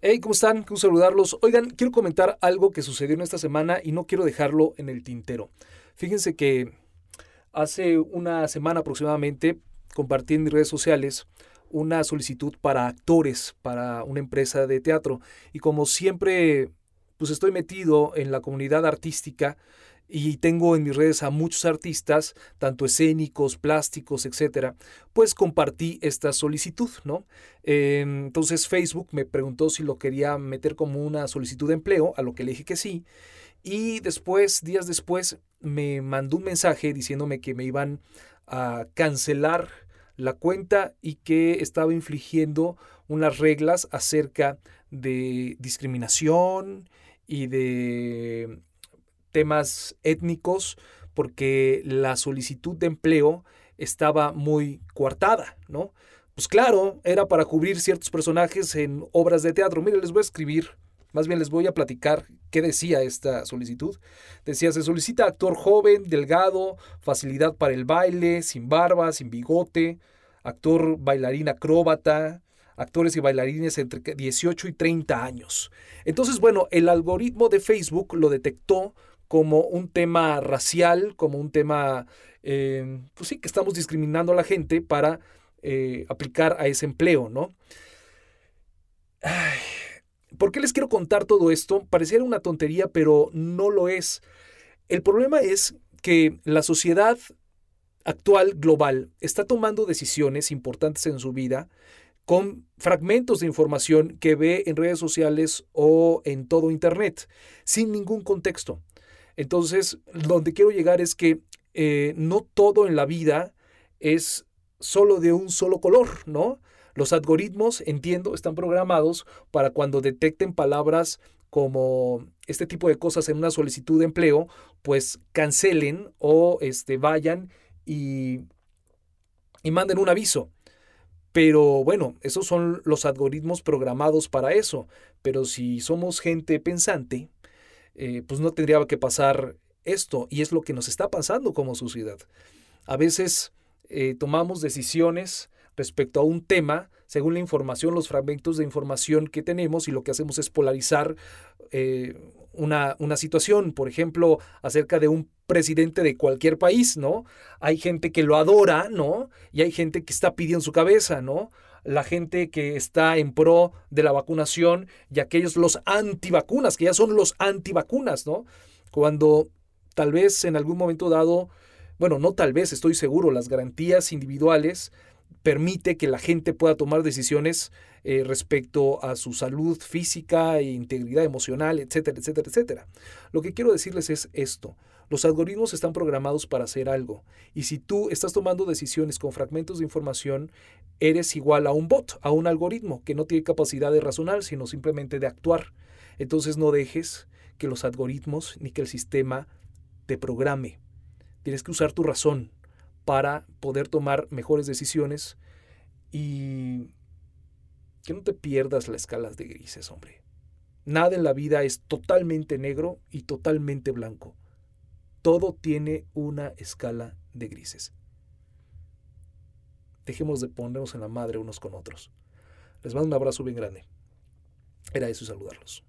Hey, ¿cómo están? Quiero saludarlos. Oigan, quiero comentar algo que sucedió en esta semana y no quiero dejarlo en el tintero. Fíjense que hace una semana aproximadamente compartí en mis redes sociales una solicitud para actores para una empresa de teatro y como siempre pues estoy metido en la comunidad artística y tengo en mis redes a muchos artistas, tanto escénicos, plásticos, etcétera, pues compartí esta solicitud, ¿no? Em, entonces Facebook me preguntó si lo quería meter como una solicitud de empleo, a lo que le dije que sí, y después, días después, me mandó un mensaje diciéndome que me iban a cancelar la cuenta y que estaba infligiendo unas reglas acerca de discriminación y de temas étnicos porque la solicitud de empleo estaba muy coartada, ¿no? Pues claro, era para cubrir ciertos personajes en obras de teatro. Mire, les voy a escribir, más bien les voy a platicar qué decía esta solicitud. Decía, se solicita actor joven, delgado, facilidad para el baile, sin barba, sin bigote, actor bailarín acróbata, actores y bailarines entre 18 y 30 años. Entonces, bueno, el algoritmo de Facebook lo detectó como un tema racial, como un tema, eh, pues sí, que estamos discriminando a la gente para eh, aplicar a ese empleo, ¿no? ¿Por qué les quiero contar todo esto? Pareciera una tontería, pero no lo es. El problema es que la sociedad actual global está tomando decisiones importantes en su vida con fragmentos de información que ve en redes sociales o en todo Internet, sin ningún contexto. Entonces, donde quiero llegar es que eh, no todo en la vida es solo de un solo color, ¿no? Los algoritmos, entiendo, están programados para cuando detecten palabras como este tipo de cosas en una solicitud de empleo, pues cancelen o este, vayan y, y manden un aviso. Pero bueno, esos son los algoritmos programados para eso. Pero si somos gente pensante, eh, pues no tendría que pasar esto. Y es lo que nos está pasando como sociedad. A veces eh, tomamos decisiones respecto a un tema según la información, los fragmentos de información que tenemos y lo que hacemos es polarizar eh, una, una, situación, por ejemplo, acerca de un presidente de cualquier país, ¿no? Hay gente que lo adora, ¿no? Y hay gente que está pidiendo su cabeza, ¿no? La gente que está en pro de la vacunación y aquellos los antivacunas, que ya son los antivacunas, ¿no? Cuando tal vez en algún momento dado, bueno, no tal vez, estoy seguro, las garantías individuales permite que la gente pueda tomar decisiones eh, respecto a su salud física e integridad emocional, etcétera, etcétera, etcétera. Lo que quiero decirles es esto. Los algoritmos están programados para hacer algo. Y si tú estás tomando decisiones con fragmentos de información, eres igual a un bot, a un algoritmo que no tiene capacidad de razonar, sino simplemente de actuar. Entonces no dejes que los algoritmos ni que el sistema te programe. Tienes que usar tu razón para poder tomar mejores decisiones y que no te pierdas las escalas de grises, hombre. Nada en la vida es totalmente negro y totalmente blanco todo tiene una escala de grises. Dejemos de ponernos en la madre unos con otros. Les mando un abrazo bien grande. Era eso saludarlos.